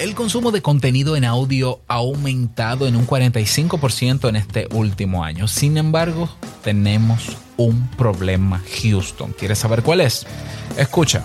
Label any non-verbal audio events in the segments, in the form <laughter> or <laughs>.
El consumo de contenido en audio ha aumentado en un 45% en este último año. Sin embargo, tenemos un problema, Houston. ¿Quieres saber cuál es? Escucha.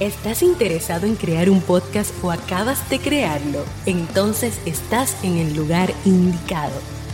¿Estás interesado en crear un podcast o acabas de crearlo? Entonces estás en el lugar indicado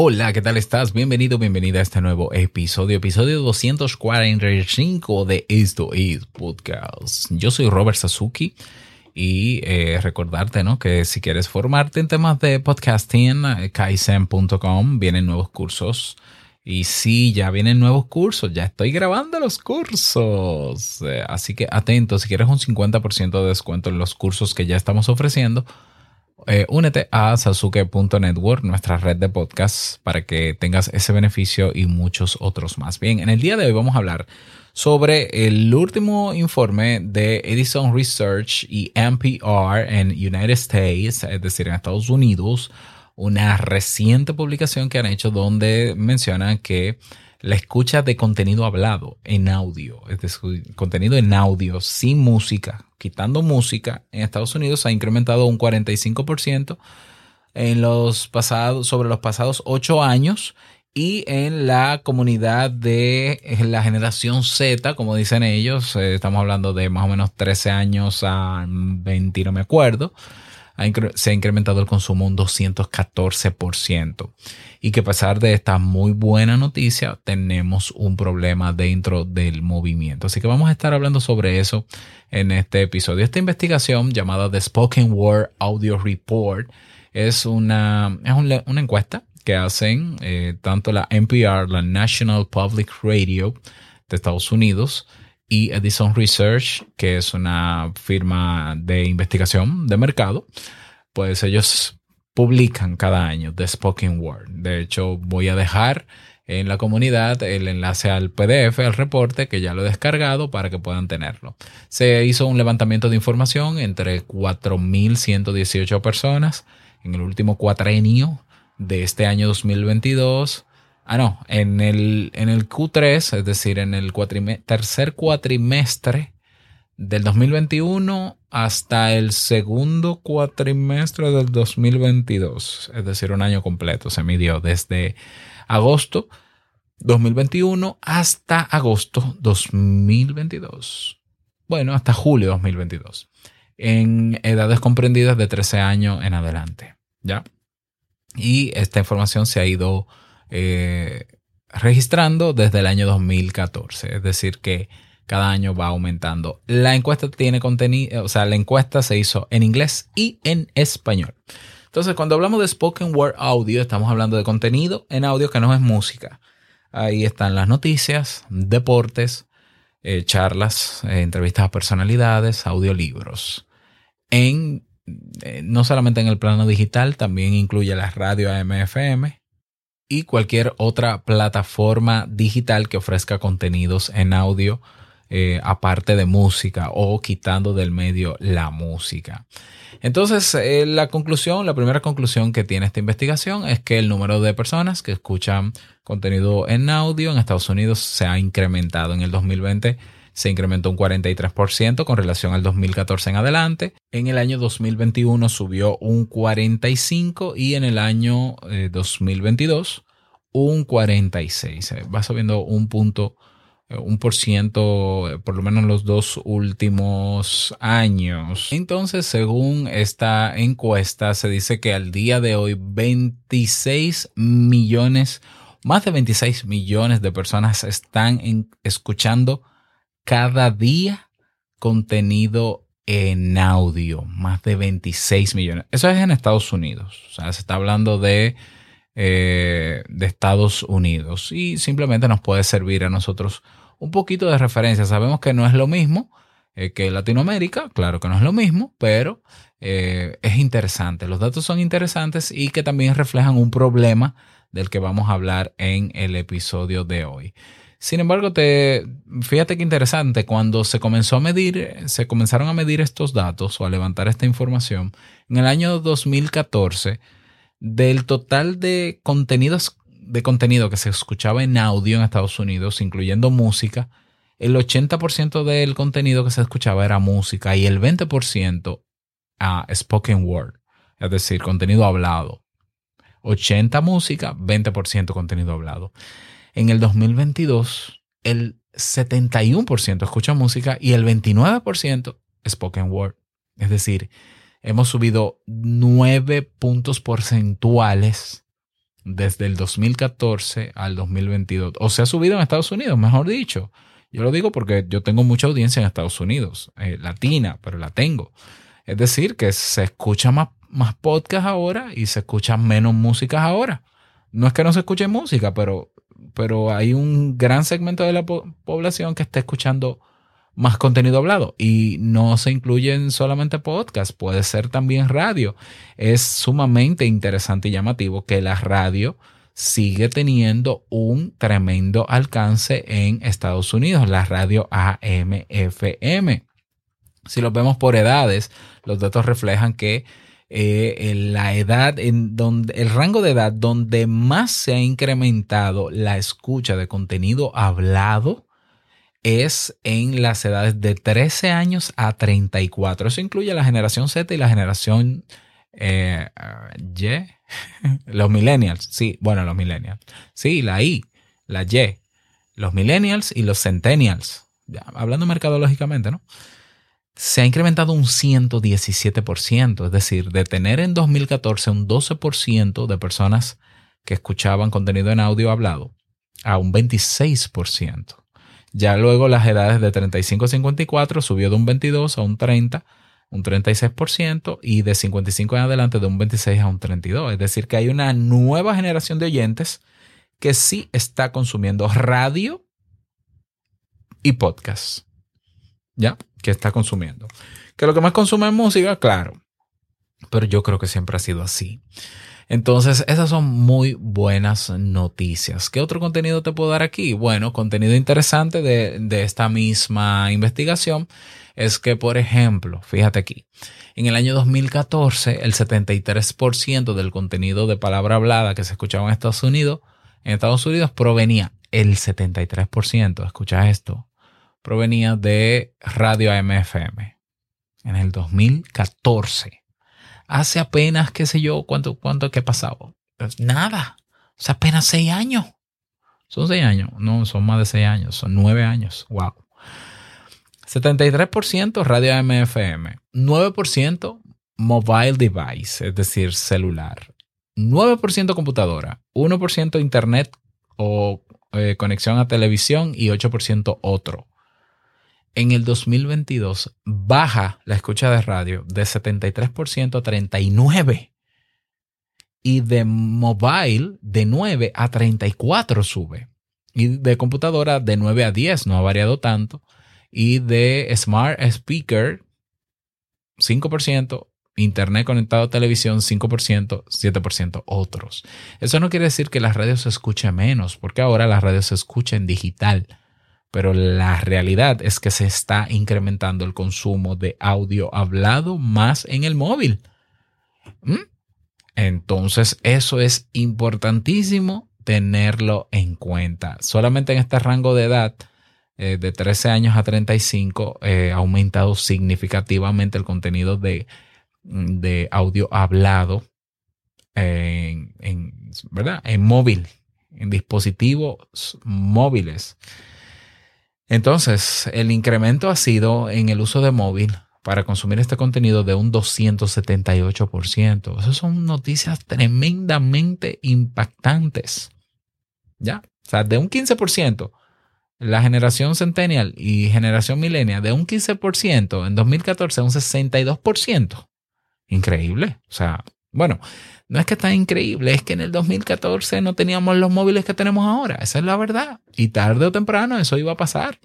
Hola, ¿qué tal estás? Bienvenido, bienvenida a este nuevo episodio, episodio 245 de Esto es Podcast. Yo soy Robert Sasuki y eh, recordarte ¿no? que si quieres formarte en temas de podcasting, eh, kaizen.com, vienen nuevos cursos. Y sí, ya vienen nuevos cursos, ya estoy grabando los cursos. Eh, así que atento, si quieres un 50% de descuento en los cursos que ya estamos ofreciendo, eh, únete a sasuke.network, nuestra red de podcasts, para que tengas ese beneficio y muchos otros más. Bien, en el día de hoy vamos a hablar sobre el último informe de Edison Research y NPR en United States, es decir, en Estados Unidos, una reciente publicación que han hecho donde mencionan que la escucha de contenido hablado en audio, es decir, contenido en audio sin música, quitando música, en Estados Unidos ha incrementado un 45% en los pasados, sobre los pasados ocho años y en la comunidad de la generación Z, como dicen ellos, eh, estamos hablando de más o menos 13 años a 20, no me acuerdo, se ha incrementado el consumo un 214%. Y que a pesar de esta muy buena noticia, tenemos un problema dentro del movimiento. Así que vamos a estar hablando sobre eso en este episodio. Esta investigación llamada The Spoken Word Audio Report es una, es una encuesta que hacen eh, tanto la NPR, la National Public Radio de Estados Unidos, y Edison Research, que es una firma de investigación de mercado, pues ellos publican cada año The Spoken Word. De hecho, voy a dejar en la comunidad el enlace al PDF, al reporte, que ya lo he descargado para que puedan tenerlo. Se hizo un levantamiento de información entre 4.118 personas en el último cuatrenio de este año 2022 Ah, no, en el, en el Q3, es decir, en el tercer cuatrimestre del 2021 hasta el segundo cuatrimestre del 2022, es decir, un año completo. Se midió desde agosto 2021 hasta agosto 2022. Bueno, hasta julio 2022. En edades comprendidas de 13 años en adelante. ¿Ya? Y esta información se ha ido eh, registrando desde el año 2014. Es decir, que cada año va aumentando. La encuesta tiene contenido, o sea, la encuesta se hizo en inglés y en español. Entonces, cuando hablamos de spoken word audio, estamos hablando de contenido en audio que no es música. Ahí están las noticias, deportes, eh, charlas, eh, entrevistas a personalidades, audiolibros. En, no solamente en el plano digital, también incluye la radio AM/FM, y cualquier otra plataforma digital que ofrezca contenidos en audio eh, aparte de música o quitando del medio la música. Entonces, eh, la conclusión, la primera conclusión que tiene esta investigación es que el número de personas que escuchan contenido en audio en Estados Unidos se ha incrementado en el 2020 se incrementó un 43% con relación al 2014 en adelante. En el año 2021 subió un 45% y en el año 2022 eh, un 46%. Eh, va subiendo un punto, eh, un por ciento, por lo menos en los dos últimos años. Entonces, según esta encuesta, se dice que al día de hoy 26 millones, más de 26 millones de personas están escuchando cada día contenido en audio, más de 26 millones. Eso es en Estados Unidos. O sea, se está hablando de, eh, de Estados Unidos y simplemente nos puede servir a nosotros un poquito de referencia. Sabemos que no es lo mismo eh, que Latinoamérica. Claro que no es lo mismo, pero eh, es interesante. Los datos son interesantes y que también reflejan un problema del que vamos a hablar en el episodio de hoy. Sin embargo, te, fíjate que interesante, cuando se comenzó a medir, se comenzaron a medir estos datos o a levantar esta información, en el año 2014, del total de contenidos de contenido que se escuchaba en audio en Estados Unidos, incluyendo música, el 80% del contenido que se escuchaba era música y el 20% a spoken word, es decir, contenido hablado. 80 música, 20% contenido hablado. En el 2022, el 71% escucha música y el 29% spoken word. Es decir, hemos subido 9 puntos porcentuales desde el 2014 al 2022. O se ha subido en Estados Unidos, mejor dicho. Yo lo digo porque yo tengo mucha audiencia en Estados Unidos, eh, latina, pero la tengo. Es decir, que se escucha más, más podcast ahora y se escucha menos música ahora. No es que no se escuche música, pero, pero hay un gran segmento de la población que está escuchando más contenido hablado y no se incluyen solamente podcast, puede ser también radio. Es sumamente interesante y llamativo que la radio sigue teniendo un tremendo alcance en Estados Unidos, la radio AM-FM. Si lo vemos por edades, los datos reflejan que eh, la edad en donde el rango de edad donde más se ha incrementado la escucha de contenido hablado es en las edades de 13 años a 34. Eso incluye la generación Z y la generación eh, Y, <laughs> los millennials. Sí, bueno, los millennials. Sí, la I, la Y, los millennials y los centennials. hablando mercadológicamente, ¿no? Se ha incrementado un 117%, es decir, de tener en 2014 un 12% de personas que escuchaban contenido en audio hablado a un 26%. Ya luego las edades de 35 a 54 subió de un 22 a un 30, un 36% y de 55 en adelante de un 26 a un 32. Es decir, que hay una nueva generación de oyentes que sí está consumiendo radio y podcast. ¿Ya? Que está consumiendo. Que lo que más consume es música, claro. Pero yo creo que siempre ha sido así. Entonces, esas son muy buenas noticias. ¿Qué otro contenido te puedo dar aquí? Bueno, contenido interesante de, esta misma investigación es que, por ejemplo, fíjate aquí, en el año 2014, el 73% del contenido de palabra hablada que se escuchaba en Estados Unidos, en Estados Unidos provenía el 73%, escucha esto, provenía de radio AM/FM. En el 2014 hace apenas, qué sé yo, cuánto, cuánto que ha pasado. Pues nada. Hace apenas seis años. Son seis años. No, son más de seis años. Son nueve años. Wow. 73% radio AM/FM. 9% mobile device, es decir, celular. 9% computadora. 1% internet o eh, conexión a televisión y 8% otro en el 2022 baja la escucha de radio de 73% a 39%. Y de mobile de 9 a 34 sube. Y de computadora de 9 a 10 no ha variado tanto. Y de smart speaker 5%, internet conectado a televisión 5%, 7% otros. Eso no quiere decir que la radio se escuche menos, porque ahora la radio se escucha en digital pero la realidad es que se está incrementando el consumo de audio hablado más en el móvil. ¿Mm? Entonces, eso es importantísimo tenerlo en cuenta. Solamente en este rango de edad, eh, de 13 años a 35, eh, ha aumentado significativamente el contenido de, de audio hablado en, ¿verdad? en móvil, en dispositivos móviles. Entonces, el incremento ha sido en el uso de móvil para consumir este contenido de un 278%. Esas son noticias tremendamente impactantes. ¿Ya? O sea, de un 15%, la generación centennial y generación millennial, de un 15%, en 2014 un 62%. Increíble. O sea, bueno, no es que está increíble, es que en el 2014 no teníamos los móviles que tenemos ahora. Esa es la verdad. Y tarde o temprano eso iba a pasar.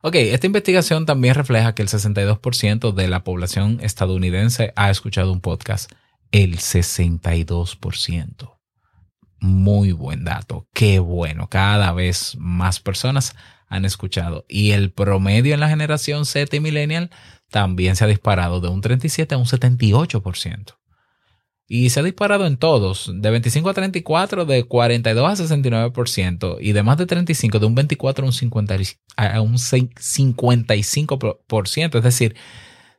Ok, esta investigación también refleja que el 62% de la población estadounidense ha escuchado un podcast. El 62%. Muy buen dato. Qué bueno. Cada vez más personas han escuchado. Y el promedio en la generación Z y millennial también se ha disparado de un 37 a un 78%. Y se ha disparado en todos, de 25 a 34, de 42 a 69%, y de más de 35, de un 24 a un, 50, a un 55%. Es decir,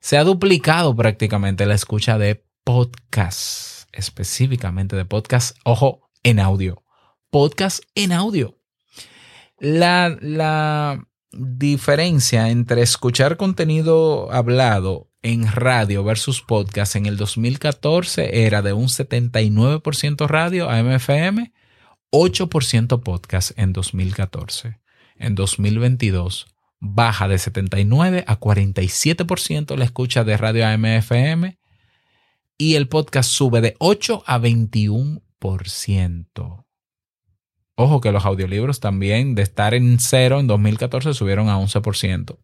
se ha duplicado prácticamente la escucha de podcasts, específicamente de podcasts, ojo, en audio. Podcast en audio. La, diferencia entre escuchar contenido hablado en radio versus podcast en el 2014 era de un 79% radio a MFM, 8% podcast en 2014. En 2022 baja de 79 a 47% la escucha de radio a MFM y el podcast sube de 8 a 21%. Ojo que los audiolibros también de estar en cero en 2014 subieron a 11%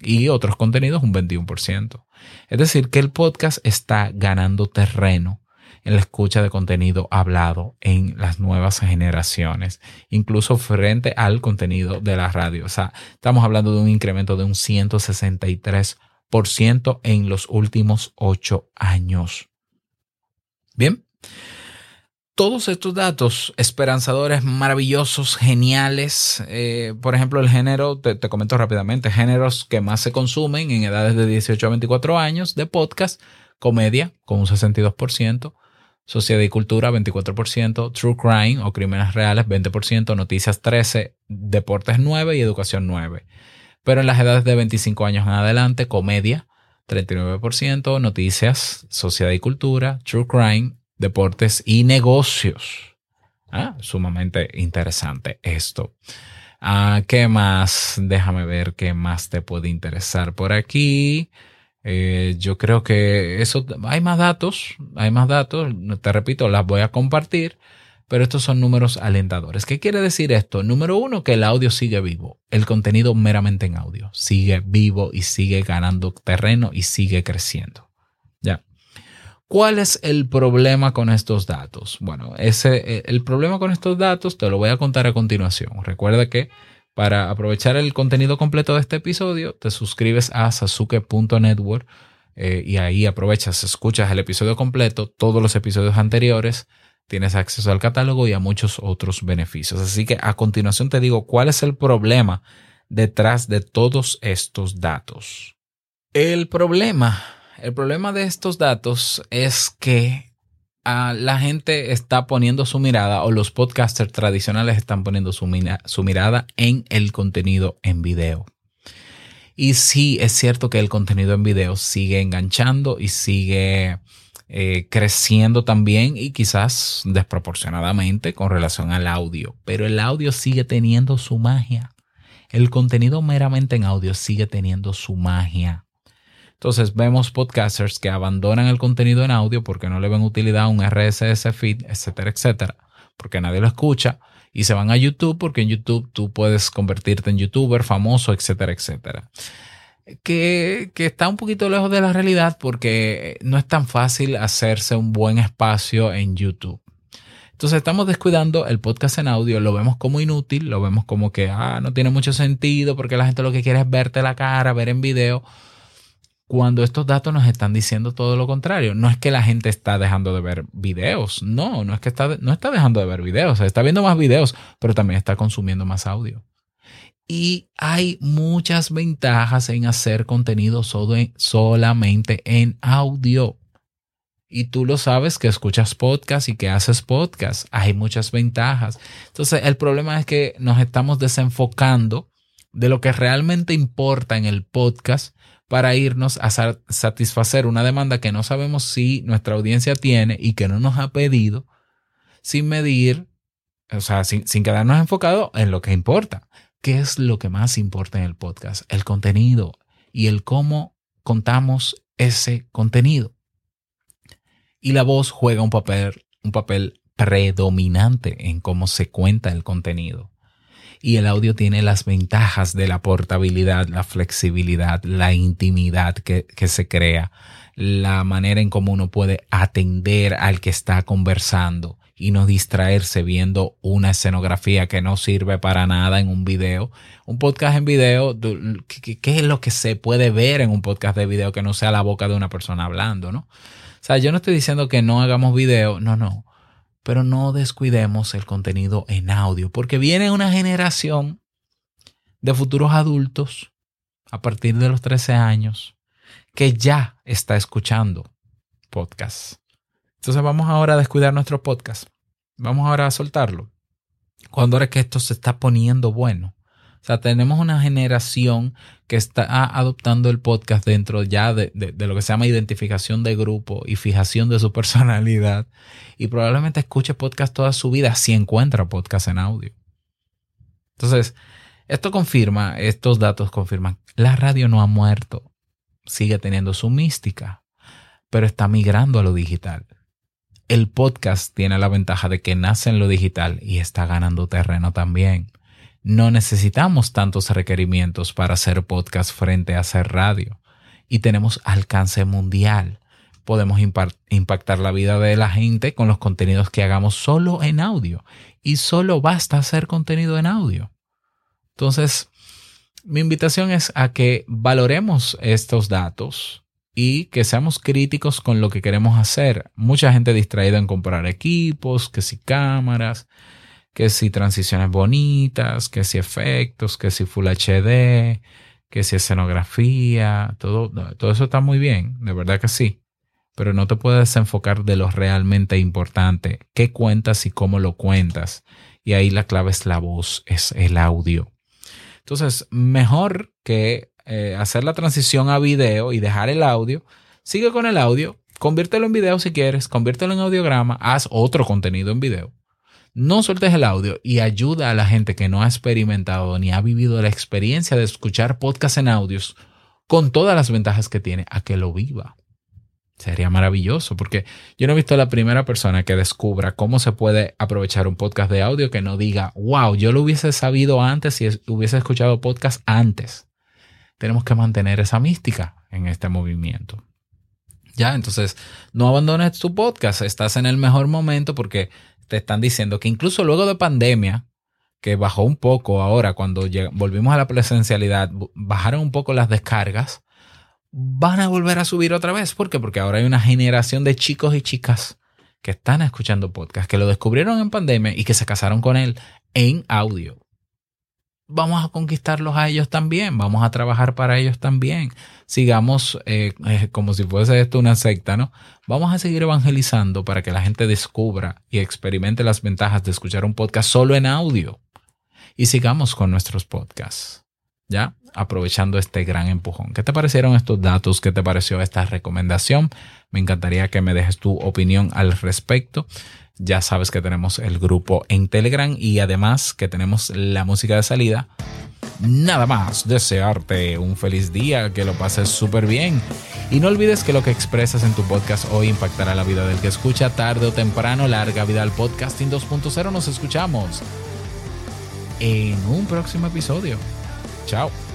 y otros contenidos un 21%. Es decir, que el podcast está ganando terreno en la escucha de contenido hablado en las nuevas generaciones, incluso frente al contenido de la radio. O sea, estamos hablando de un incremento de un 163% en los últimos ocho años. Bien todos estos datos esperanzadores, maravillosos, geniales, eh, por ejemplo, el género, te, comento rápidamente, géneros que más se consumen en edades de 18 a 24 años de podcast, comedia con un 62%, sociedad y cultura 24%, true crime o crímenes reales 20%, noticias 13%, deportes 9% y educación 9%. Pero en las edades de 25 años en adelante, comedia 39%, noticias, sociedad y cultura, true crime deportes y negocios. Ah, sumamente interesante esto. Ah, ¿Qué más? Déjame ver qué más te puede interesar por aquí. Eh, yo creo que eso, hay más datos, hay más datos, te repito, las voy a compartir, pero estos son números alentadores. ¿Qué quiere decir esto? Número uno, que el audio sigue vivo, el contenido meramente en audio sigue vivo y sigue ganando terreno y sigue creciendo. ¿Cuál es el problema con estos datos? Bueno, ese, eh, el problema con estos datos te lo voy a contar a continuación. Recuerda que para aprovechar el contenido completo de este episodio, te suscribes a sasuke.network eh, y ahí aprovechas, escuchas el episodio completo, todos los episodios anteriores, tienes acceso al catálogo y a muchos otros beneficios. Así que a continuación te digo cuál es el problema detrás de todos estos datos. El problema el problema de estos datos es que ah, la gente está poniendo su mirada o los podcasters tradicionales están poniendo su, mirada en el contenido en video. Y sí, es cierto que el contenido en video sigue enganchando y sigue eh, creciendo también y quizás desproporcionadamente con relación al audio, pero el audio sigue teniendo su magia. El contenido meramente en audio sigue teniendo su magia. Entonces vemos podcasters que abandonan el contenido en audio porque no le ven utilidad a un RSS feed, etcétera, etcétera, porque nadie lo escucha y se van a YouTube porque en YouTube tú puedes convertirte en youtuber famoso, etcétera, etcétera. Que, que, está un poquito lejos de la realidad porque no es tan fácil hacerse un buen espacio en YouTube. Entonces estamos descuidando el podcast en audio, lo vemos como inútil, lo vemos como que ah, no tiene mucho sentido porque la gente lo que quiere es verte la cara, ver en video cuando estos datos nos están diciendo todo lo contrario. No es que la gente está dejando de ver videos, no, no es que está, no está dejando de ver videos, está viendo más videos, pero también está consumiendo más audio. Y hay muchas ventajas en hacer contenido solamente en audio. Y tú lo sabes que escuchas podcast y que haces podcast. Hay muchas ventajas. Entonces, el problema es que nos estamos desenfocando de lo que realmente importa en el podcast para irnos a satisfacer una demanda que no sabemos si nuestra audiencia tiene y que no nos ha pedido, sin medir, o sea, sin, quedarnos enfocados en lo que importa. ¿Qué es lo que más importa en el podcast? El contenido y el cómo contamos ese contenido. Y la voz juega un papel, un papel predominante en cómo se cuenta el contenido. Y el audio tiene las ventajas de la portabilidad, la flexibilidad, la intimidad que, que se crea, la manera en cómo uno puede atender al que está conversando y no distraerse viendo una escenografía que no sirve para nada en un video. Un podcast en video, ¿qué, es lo que se puede ver en un podcast de video que no sea la boca de una persona hablando, no? O sea, yo no estoy diciendo que no hagamos video, no, no, pero no descuidemos el contenido en audio, porque viene una generación de futuros adultos a partir de los 13 años que ya está escuchando podcasts entonces vamos ahora a descuidar nuestro podcast. Vamos ahora a soltarlo. Cuando ahora que esto se está poniendo bueno. O sea, tenemos una generación que está adoptando el podcast dentro ya de, lo que se llama identificación de grupo y fijación de su <laughs> personalidad. Y probablemente escuche podcast toda su vida si encuentra podcast en audio. Entonces, esto confirma, estos datos confirman, la radio no ha muerto, sigue teniendo su mística, pero está migrando a lo digital el podcast tiene la ventaja de que nace en lo digital y está ganando terreno también. No necesitamos tantos requerimientos para hacer podcast frente a hacer radio y tenemos alcance mundial. Podemos impactar la vida de la gente con los contenidos que hagamos solo en audio y solo basta hacer contenido en audio. Entonces, mi invitación es a que valoremos estos datos, y que seamos críticos con lo que queremos hacer. Mucha gente distraída en comprar equipos, que si cámaras, que si transiciones bonitas, que si efectos, que si Full HD, que si escenografía, todo, todo eso está muy bien, de verdad que sí. Pero no te puedes enfocar de lo realmente importante, qué cuentas y cómo lo cuentas. Y ahí la clave es la voz, es el audio. Entonces, mejor que eh, hacer la transición a video y dejar el audio, sigue con el audio, conviértelo en video si quieres, conviértelo en audiograma, haz otro contenido en video. No sueltes el audio y ayuda a la gente que no ha experimentado ni ha vivido la experiencia de escuchar podcast en audios con todas las ventajas que tiene a que lo viva. Sería maravilloso porque yo no he visto a la primera persona que descubra cómo se puede aprovechar un podcast de audio que no diga, wow, yo lo hubiese sabido antes si hubiese escuchado podcast antes tenemos que mantener esa mística en este movimiento. Ya, entonces, no abandones tu podcast, estás en el mejor momento porque te están diciendo que incluso luego de pandemia, que bajó un poco ahora cuando volvimos a la presencialidad, bajaron un poco las descargas, van a volver a subir otra vez. ¿Por qué? Porque ahora hay una generación de chicos y chicas que están escuchando podcast, que lo descubrieron en pandemia y que se casaron con él en audio vamos a conquistarlos a ellos también, vamos a trabajar para ellos también. Sigamos eh, eh, como si fuese esto una secta, ¿no? Vamos a seguir evangelizando para que la gente descubra y experimente las ventajas de escuchar un podcast solo en audio. Y sigamos con nuestros podcasts, ¿ya? Aprovechando este gran empujón. ¿Qué te parecieron estos datos? ¿Qué te pareció esta recomendación? Me encantaría que me dejes tu opinión al respecto. Ya sabes que tenemos el grupo en Telegram y además que tenemos la música de salida. Nada más, desearte un feliz día, que lo pases súper bien. Y no olvides que lo que expresas en tu podcast hoy impactará la vida del que escucha tarde o temprano. Larga vida al podcasting 2.0. Nos escuchamos en un próximo episodio. Chao.